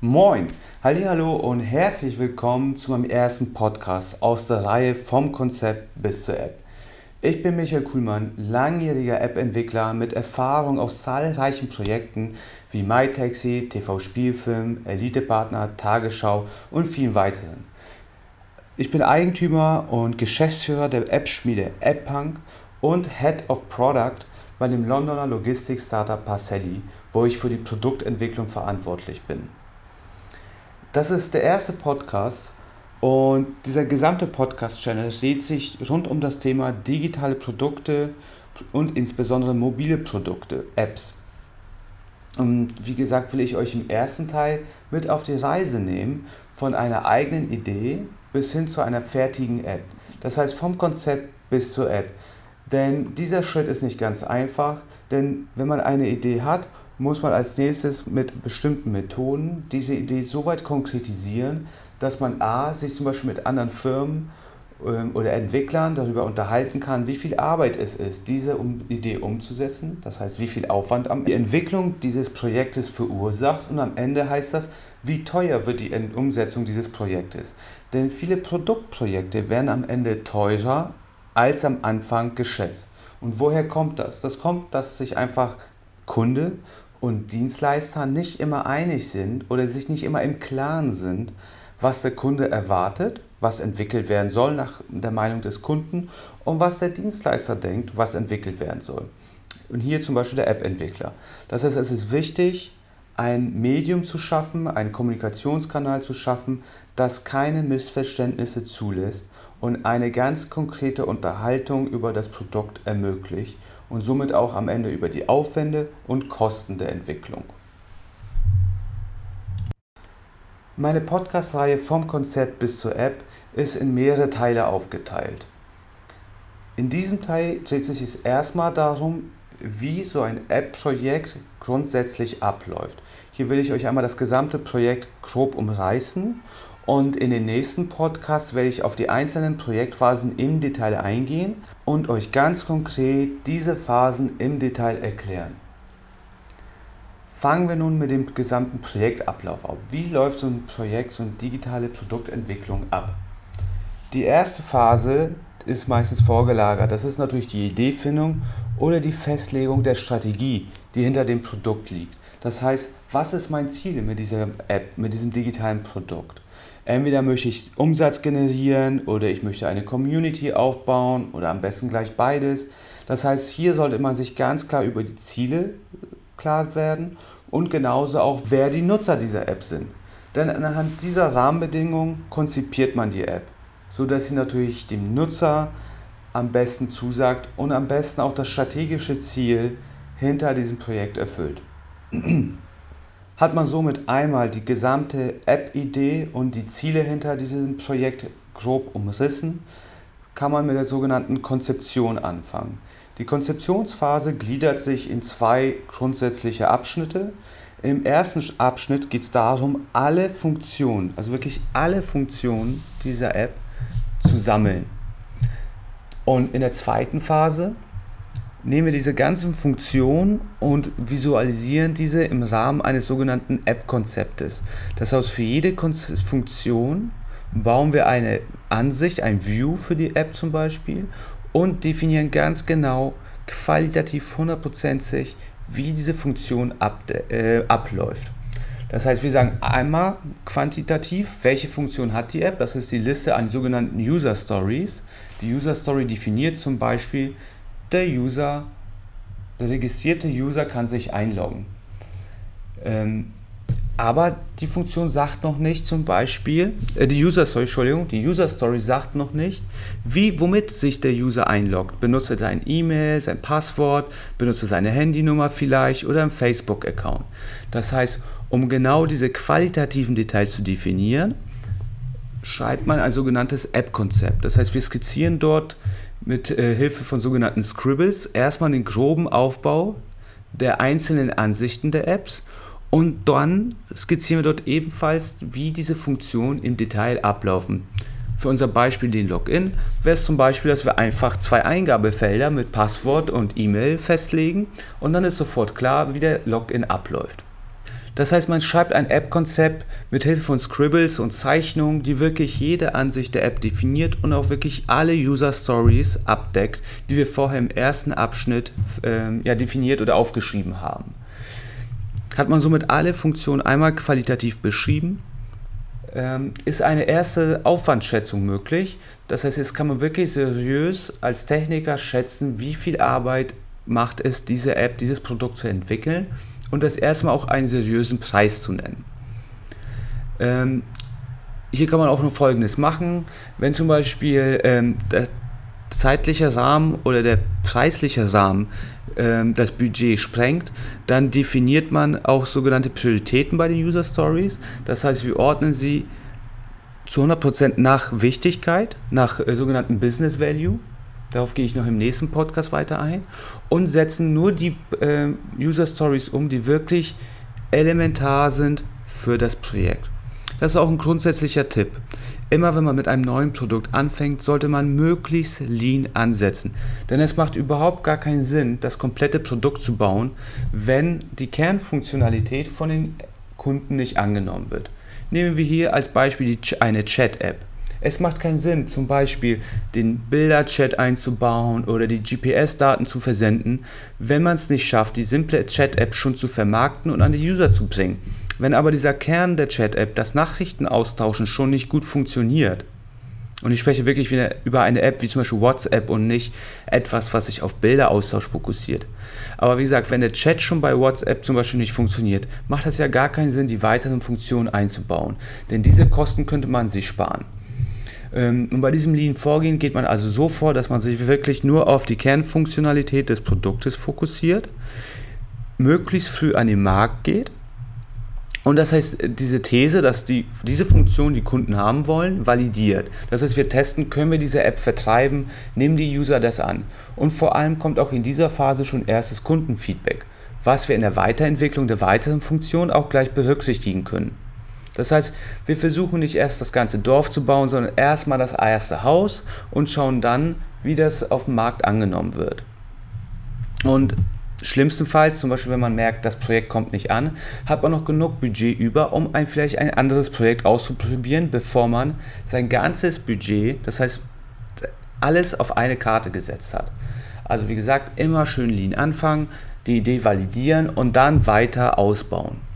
Moin, hallo und herzlich willkommen zu meinem ersten Podcast aus der Reihe vom Konzept bis zur App. Ich bin Michael Kuhlmann, langjähriger App-Entwickler mit Erfahrung aus zahlreichen Projekten wie MyTaxi, TV Spielfilm, Elite-Partner, Tagesschau und vielen weiteren. Ich bin Eigentümer und Geschäftsführer der App-Schmiede AppPunk und Head of Product bei dem Londoner Logistik-Startup Parcelli, wo ich für die Produktentwicklung verantwortlich bin. Das ist der erste Podcast und dieser gesamte Podcast-Channel dreht sich rund um das Thema digitale Produkte und insbesondere mobile Produkte, Apps. Und wie gesagt, will ich euch im ersten Teil mit auf die Reise nehmen, von einer eigenen Idee bis hin zu einer fertigen App. Das heißt vom Konzept bis zur App. Denn dieser Schritt ist nicht ganz einfach, denn wenn man eine Idee hat muss man als nächstes mit bestimmten Methoden diese Idee so weit konkretisieren, dass man a. sich zum Beispiel mit anderen Firmen ähm, oder Entwicklern darüber unterhalten kann, wie viel Arbeit es ist, diese Idee umzusetzen. Das heißt, wie viel Aufwand am die Entwicklung dieses Projektes verursacht und am Ende heißt das, wie teuer wird die Umsetzung dieses Projektes. Denn viele Produktprojekte werden am Ende teurer als am Anfang geschätzt. Und woher kommt das? Das kommt, dass sich einfach Kunde und Dienstleister nicht immer einig sind oder sich nicht immer im Klaren sind, was der Kunde erwartet, was entwickelt werden soll nach der Meinung des Kunden und was der Dienstleister denkt, was entwickelt werden soll. Und hier zum Beispiel der App-Entwickler. Das heißt, es ist wichtig, ein Medium zu schaffen, einen Kommunikationskanal zu schaffen, das keine Missverständnisse zulässt und eine ganz konkrete Unterhaltung über das Produkt ermöglicht und somit auch am Ende über die Aufwände und Kosten der Entwicklung. Meine Podcast-Reihe vom Konzept bis zur App ist in mehrere Teile aufgeteilt. In diesem Teil dreht sich es erstmal darum, wie so ein App-Projekt grundsätzlich abläuft. Hier will ich euch einmal das gesamte Projekt grob umreißen und in den nächsten Podcasts werde ich auf die einzelnen Projektphasen im Detail eingehen und euch ganz konkret diese Phasen im Detail erklären. Fangen wir nun mit dem gesamten Projektablauf auf. Wie läuft so ein Projekt, so eine digitale Produktentwicklung ab? Die erste Phase ist meistens vorgelagert. Das ist natürlich die Ideefindung oder die Festlegung der Strategie, die hinter dem Produkt liegt. Das heißt, was ist mein Ziel mit dieser App, mit diesem digitalen Produkt? Entweder möchte ich Umsatz generieren oder ich möchte eine Community aufbauen oder am besten gleich beides. Das heißt, hier sollte man sich ganz klar über die Ziele klar werden und genauso auch, wer die Nutzer dieser App sind. Denn anhand dieser Rahmenbedingungen konzipiert man die App, sodass sie natürlich dem Nutzer am besten zusagt und am besten auch das strategische Ziel hinter diesem Projekt erfüllt. hat man somit einmal die gesamte App-Idee und die Ziele hinter diesem Projekt grob umrissen, kann man mit der sogenannten Konzeption anfangen. Die Konzeptionsphase gliedert sich in zwei grundsätzliche Abschnitte. Im ersten Abschnitt geht es darum, alle Funktionen, also wirklich alle Funktionen dieser App zu sammeln. Und in der zweiten Phase nehmen wir diese ganzen Funktionen und visualisieren diese im Rahmen eines sogenannten App-Konzeptes. Das heißt, für jede Funktion bauen wir eine Ansicht, ein View für die App zum Beispiel und definieren ganz genau, qualitativ hundertprozentig, wie diese Funktion ab, äh, abläuft. Das heißt, wir sagen einmal quantitativ, welche Funktion hat die App. Das ist die Liste an sogenannten User Stories. Die User Story definiert zum Beispiel, der User, der registrierte User kann sich einloggen. Ähm, aber die Funktion sagt noch nicht zum Beispiel, äh, die User Story, Entschuldigung, die User Story sagt noch nicht, wie, womit sich der User einloggt. Benutzt er sein E-Mail, sein Passwort, benutzt er seine Handynummer vielleicht oder einen Facebook-Account. Das heißt, um genau diese qualitativen Details zu definieren, schreibt man ein sogenanntes App-Konzept. Das heißt, wir skizzieren dort mit äh, Hilfe von sogenannten Scribbles erstmal den groben Aufbau der einzelnen Ansichten der Apps und dann skizzieren wir dort ebenfalls, wie diese Funktionen im Detail ablaufen. Für unser Beispiel den Login wäre es zum Beispiel, dass wir einfach zwei Eingabefelder mit Passwort und E-Mail festlegen und dann ist sofort klar, wie der Login abläuft. Das heißt, man schreibt ein App-Konzept mit Hilfe von Scribbles und Zeichnungen, die wirklich jede Ansicht der App definiert und auch wirklich alle User Stories abdeckt, die wir vorher im ersten Abschnitt ähm, ja, definiert oder aufgeschrieben haben. Hat man somit alle Funktionen einmal qualitativ beschrieben, ähm, ist eine erste Aufwandschätzung möglich. Das heißt, jetzt kann man wirklich seriös als Techniker schätzen, wie viel Arbeit macht es, diese App, dieses Produkt zu entwickeln und das erstmal auch einen seriösen Preis zu nennen. Ähm, hier kann man auch noch Folgendes machen. Wenn zum Beispiel ähm, der zeitliche Rahmen oder der preisliche Rahmen ähm, das Budget sprengt, dann definiert man auch sogenannte Prioritäten bei den User Stories. Das heißt, wir ordnen sie zu 100% nach Wichtigkeit, nach äh, sogenannten Business Value. Darauf gehe ich noch im nächsten Podcast weiter ein. Und setzen nur die äh, User Stories um, die wirklich elementar sind für das Projekt. Das ist auch ein grundsätzlicher Tipp. Immer wenn man mit einem neuen Produkt anfängt, sollte man möglichst lean ansetzen. Denn es macht überhaupt gar keinen Sinn, das komplette Produkt zu bauen, wenn die Kernfunktionalität von den Kunden nicht angenommen wird. Nehmen wir hier als Beispiel eine Chat-App. Es macht keinen Sinn, zum Beispiel den Bilder-Chat einzubauen oder die GPS-Daten zu versenden, wenn man es nicht schafft, die simple Chat-App schon zu vermarkten und an die User zu bringen. Wenn aber dieser Kern der Chat-App, das Nachrichtenaustauschen, schon nicht gut funktioniert, und ich spreche wirklich wieder über eine App wie zum Beispiel WhatsApp und nicht etwas, was sich auf Bilderaustausch fokussiert. Aber wie gesagt, wenn der Chat schon bei WhatsApp zum Beispiel nicht funktioniert, macht das ja gar keinen Sinn, die weiteren Funktionen einzubauen. Denn diese Kosten könnte man sich sparen. Ähm, und bei diesem Lean-Vorgehen geht man also so vor, dass man sich wirklich nur auf die Kernfunktionalität des Produktes fokussiert, möglichst früh an den Markt geht und das heißt, diese These, dass die, diese Funktion die Kunden haben wollen, validiert. Das heißt, wir testen, können wir diese App vertreiben, nehmen die User das an. Und vor allem kommt auch in dieser Phase schon erstes Kundenfeedback, was wir in der Weiterentwicklung der weiteren Funktion auch gleich berücksichtigen können. Das heißt, wir versuchen nicht erst das ganze Dorf zu bauen, sondern erstmal das erste Haus und schauen dann, wie das auf dem Markt angenommen wird. Und Schlimmstenfalls, zum Beispiel wenn man merkt, das Projekt kommt nicht an, hat man noch genug Budget über, um ein, vielleicht ein anderes Projekt auszuprobieren, bevor man sein ganzes Budget, das heißt alles auf eine Karte gesetzt hat. Also wie gesagt, immer schön lean anfangen, die Idee validieren und dann weiter ausbauen.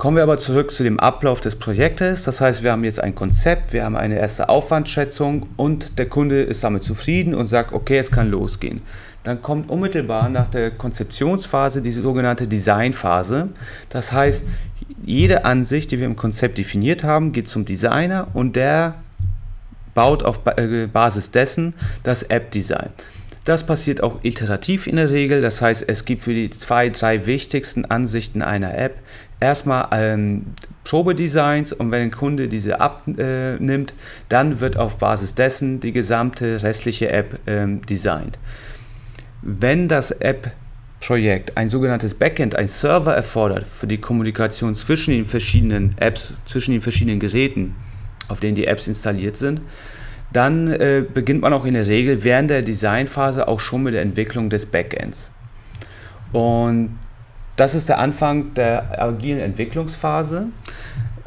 Kommen wir aber zurück zu dem Ablauf des Projektes. Das heißt, wir haben jetzt ein Konzept, wir haben eine erste Aufwandschätzung und der Kunde ist damit zufrieden und sagt, okay, es kann losgehen. Dann kommt unmittelbar nach der Konzeptionsphase die sogenannte Designphase. Das heißt, jede Ansicht, die wir im Konzept definiert haben, geht zum Designer und der baut auf äh, Basis dessen das App-Design. Das passiert auch iterativ in der Regel, das heißt, es gibt für die zwei, drei wichtigsten Ansichten einer App erstmal ähm, Probedesigns und wenn ein Kunde diese abnimmt, dann wird auf Basis dessen die gesamte restliche App ähm, designt. Wenn das App-Projekt ein sogenanntes Backend, ein Server erfordert für die Kommunikation zwischen den verschiedenen Apps, zwischen den verschiedenen Geräten, auf denen die Apps installiert sind, dann äh, beginnt man auch in der Regel während der Designphase auch schon mit der Entwicklung des Backends. Und das ist der Anfang der agilen Entwicklungsphase.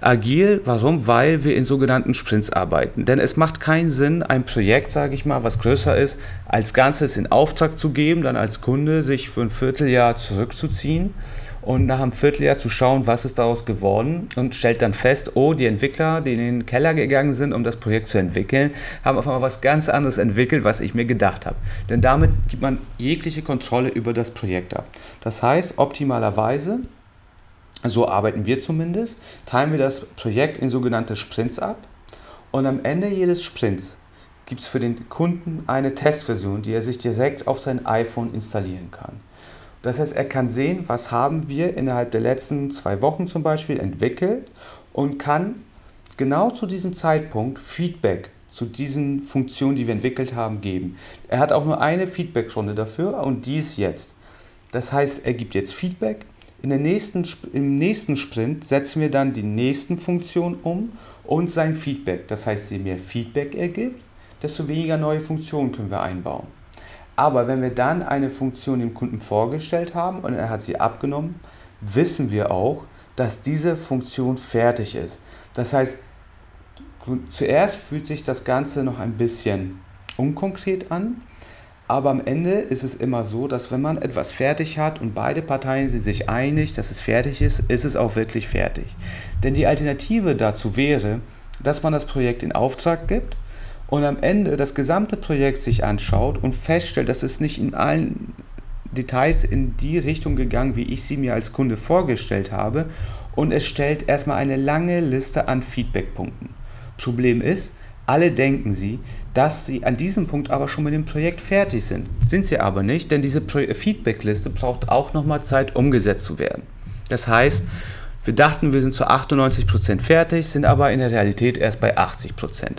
Agil, warum? Weil wir in sogenannten Sprints arbeiten. Denn es macht keinen Sinn, ein Projekt, sage ich mal, was größer ist, als Ganzes in Auftrag zu geben, dann als Kunde sich für ein Vierteljahr zurückzuziehen und nach einem Vierteljahr zu schauen, was ist daraus geworden und stellt dann fest, oh, die Entwickler, die in den Keller gegangen sind, um das Projekt zu entwickeln, haben auf einmal was ganz anderes entwickelt, was ich mir gedacht habe. Denn damit gibt man jegliche Kontrolle über das Projekt ab. Das heißt, optimalerweise so arbeiten wir zumindest, teilen wir das Projekt in sogenannte Sprints ab und am Ende jedes Sprints gibt es für den Kunden eine Testversion, die er sich direkt auf sein iPhone installieren kann. Das heißt, er kann sehen, was haben wir innerhalb der letzten zwei Wochen zum Beispiel entwickelt und kann genau zu diesem Zeitpunkt Feedback zu diesen Funktionen, die wir entwickelt haben, geben. Er hat auch nur eine Feedbackrunde dafür und die ist jetzt. Das heißt, er gibt jetzt Feedback, in der nächsten, Im nächsten Sprint setzen wir dann die nächsten Funktionen um und sein Feedback. Das heißt, je mehr Feedback er gibt, desto weniger neue Funktionen können wir einbauen. Aber wenn wir dann eine Funktion dem Kunden vorgestellt haben und er hat sie abgenommen, wissen wir auch, dass diese Funktion fertig ist. Das heißt, zuerst fühlt sich das Ganze noch ein bisschen unkonkret an, aber am Ende ist es immer so, dass wenn man etwas fertig hat und beide Parteien sind sich einig, dass es fertig ist, ist es auch wirklich fertig. Denn die Alternative dazu wäre, dass man das Projekt in Auftrag gibt und am Ende das gesamte Projekt sich anschaut und feststellt, dass es nicht in allen Details in die Richtung gegangen, wie ich sie mir als Kunde vorgestellt habe und es stellt erstmal eine lange Liste an Feedbackpunkten. Problem ist, alle denken sie, dass sie an diesem Punkt aber schon mit dem Projekt fertig sind. Sind sie aber nicht, denn diese Feedbackliste braucht auch nochmal Zeit, umgesetzt zu werden. Das heißt, wir dachten, wir sind zu 98% fertig, sind aber in der Realität erst bei 80%.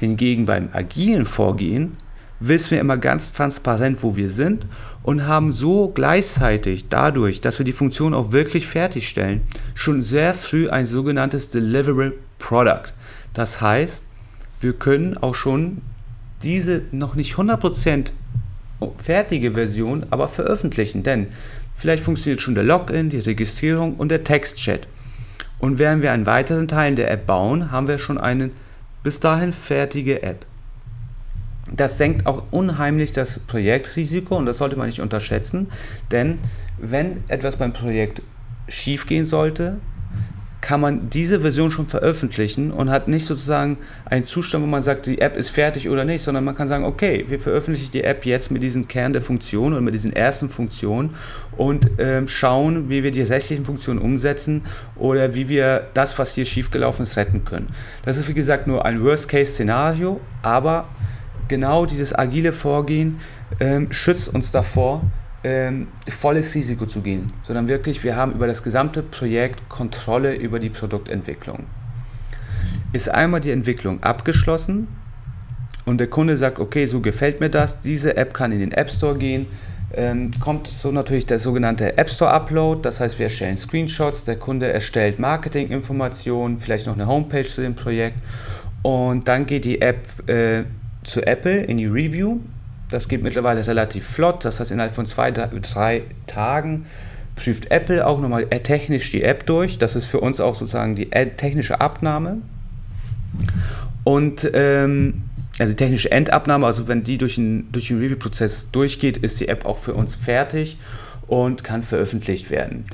Hingegen beim agilen Vorgehen wissen wir immer ganz transparent, wo wir sind und haben so gleichzeitig dadurch, dass wir die Funktion auch wirklich fertigstellen, schon sehr früh ein sogenanntes Deliverable Product. Das heißt, wir können auch schon diese noch nicht 100% fertige Version aber veröffentlichen, denn vielleicht funktioniert schon der Login, die Registrierung und der Textchat. Und während wir einen weiteren Teil der App bauen, haben wir schon eine bis dahin fertige App. Das senkt auch unheimlich das Projektrisiko und das sollte man nicht unterschätzen, denn wenn etwas beim Projekt schiefgehen sollte, kann man diese Version schon veröffentlichen und hat nicht sozusagen einen Zustand, wo man sagt, die App ist fertig oder nicht, sondern man kann sagen, okay, wir veröffentlichen die App jetzt mit diesem Kern der Funktion und mit diesen ersten Funktionen und äh, schauen, wie wir die restlichen Funktionen umsetzen oder wie wir das, was hier schiefgelaufen ist, retten können. Das ist wie gesagt nur ein Worst-Case-Szenario, aber genau dieses agile Vorgehen ähm, schützt uns davor, ähm, volles Risiko zu gehen, sondern wirklich, wir haben über das gesamte Projekt Kontrolle über die Produktentwicklung. Ist einmal die Entwicklung abgeschlossen und der Kunde sagt, okay, so gefällt mir das, diese App kann in den App Store gehen, ähm, kommt so natürlich der sogenannte App Store Upload, das heißt, wir erstellen Screenshots, der Kunde erstellt Marketinginformationen, vielleicht noch eine Homepage zu dem Projekt und dann geht die App äh, zu Apple in die Review das geht mittlerweile relativ flott. Das heißt, innerhalb von zwei, drei Tagen prüft Apple auch nochmal technisch die App durch. Das ist für uns auch sozusagen die technische Abnahme. Und ähm, also die technische Endabnahme, also wenn die durch den, durch den Review-Prozess durchgeht, ist die App auch für uns fertig und kann veröffentlicht werden.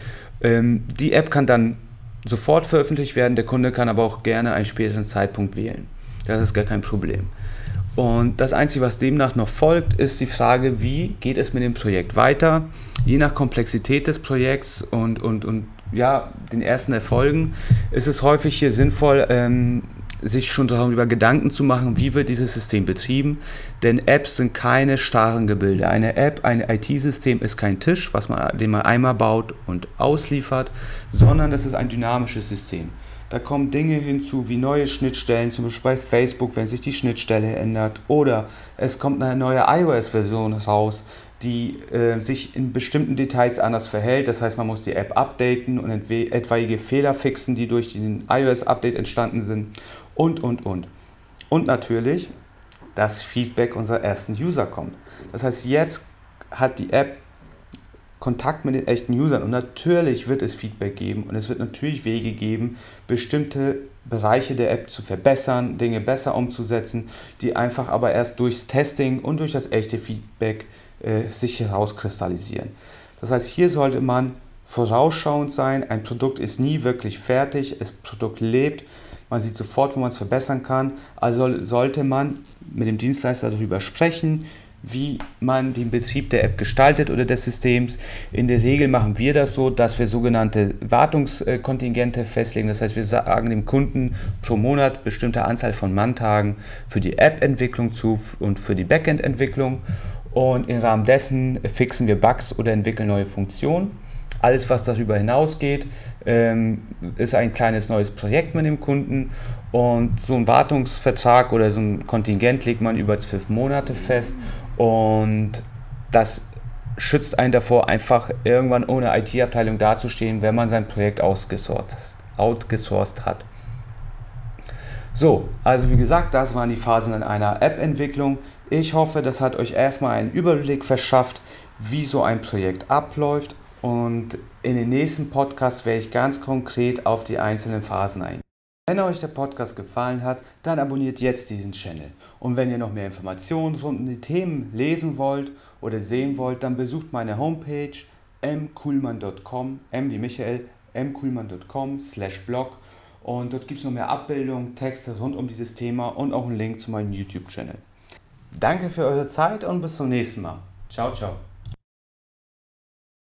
Ähm, die App kann dann sofort veröffentlicht werden, der Kunde kann aber auch gerne einen späteren Zeitpunkt wählen. Das ist gar kein Problem. Und das Einzige, was demnach noch folgt, ist die Frage, wie geht es mit dem Projekt weiter? Je nach Komplexität des Projekts und, und, und ja, den ersten Erfolgen ist es häufig hier sinnvoll, ähm, sich schon darüber Gedanken zu machen, wie wird dieses System betrieben. Denn Apps sind keine starren Gebilde. Eine App, ein IT-System ist kein Tisch, was man, den man einmal baut und ausliefert, sondern das ist ein dynamisches System. Da kommen Dinge hinzu wie neue Schnittstellen, zum Beispiel bei Facebook, wenn sich die Schnittstelle ändert. Oder es kommt eine neue iOS-Version raus, die äh, sich in bestimmten Details anders verhält. Das heißt, man muss die App updaten und etwaige Fehler fixen, die durch den iOS-Update entstanden sind. Und, und, und. Und natürlich, das Feedback unserer ersten User kommt. Das heißt, jetzt hat die App Kontakt mit den echten Usern. Und natürlich wird es Feedback geben und es wird natürlich Wege geben, bestimmte Bereiche der App zu verbessern, Dinge besser umzusetzen, die einfach aber erst durchs Testing und durch das echte Feedback äh, sich herauskristallisieren. Das heißt, hier sollte man vorausschauend sein. Ein Produkt ist nie wirklich fertig, das Produkt lebt. Man sieht sofort, wo man es verbessern kann. Also sollte man mit dem Dienstleister darüber sprechen, wie man den Betrieb der App gestaltet oder des Systems. In der Regel machen wir das so, dass wir sogenannte Wartungskontingente festlegen. Das heißt, wir sagen dem Kunden pro Monat bestimmte Anzahl von Manntagen für die App-Entwicklung zu und für die Backend-Entwicklung. Und im Rahmen dessen fixen wir Bugs oder entwickeln neue Funktionen. Alles, was darüber hinausgeht, ähm, ist ein kleines neues Projekt mit dem Kunden. Und so ein Wartungsvertrag oder so ein Kontingent legt man über zwölf Monate fest. Und das schützt einen davor, einfach irgendwann ohne IT-Abteilung dazustehen, wenn man sein Projekt outgesourced, hat. So, also wie gesagt, das waren die Phasen in einer App-Entwicklung. Ich hoffe, das hat euch erstmal einen Überblick verschafft, wie so ein Projekt abläuft und in den nächsten Podcasts werde ich ganz konkret auf die einzelnen Phasen eingehen. Wenn euch der Podcast gefallen hat, dann abonniert jetzt diesen Channel. Und wenn ihr noch mehr Informationen rund um die Themen lesen wollt oder sehen wollt, dann besucht meine Homepage mkuhlmann.com, m wie Michael, mkuhlmann.com slash blog und dort gibt es noch mehr Abbildungen, Texte rund um dieses Thema und auch einen Link zu meinem YouTube-Channel. Danke für eure Zeit und bis zum nächsten Mal. Ciao, ciao.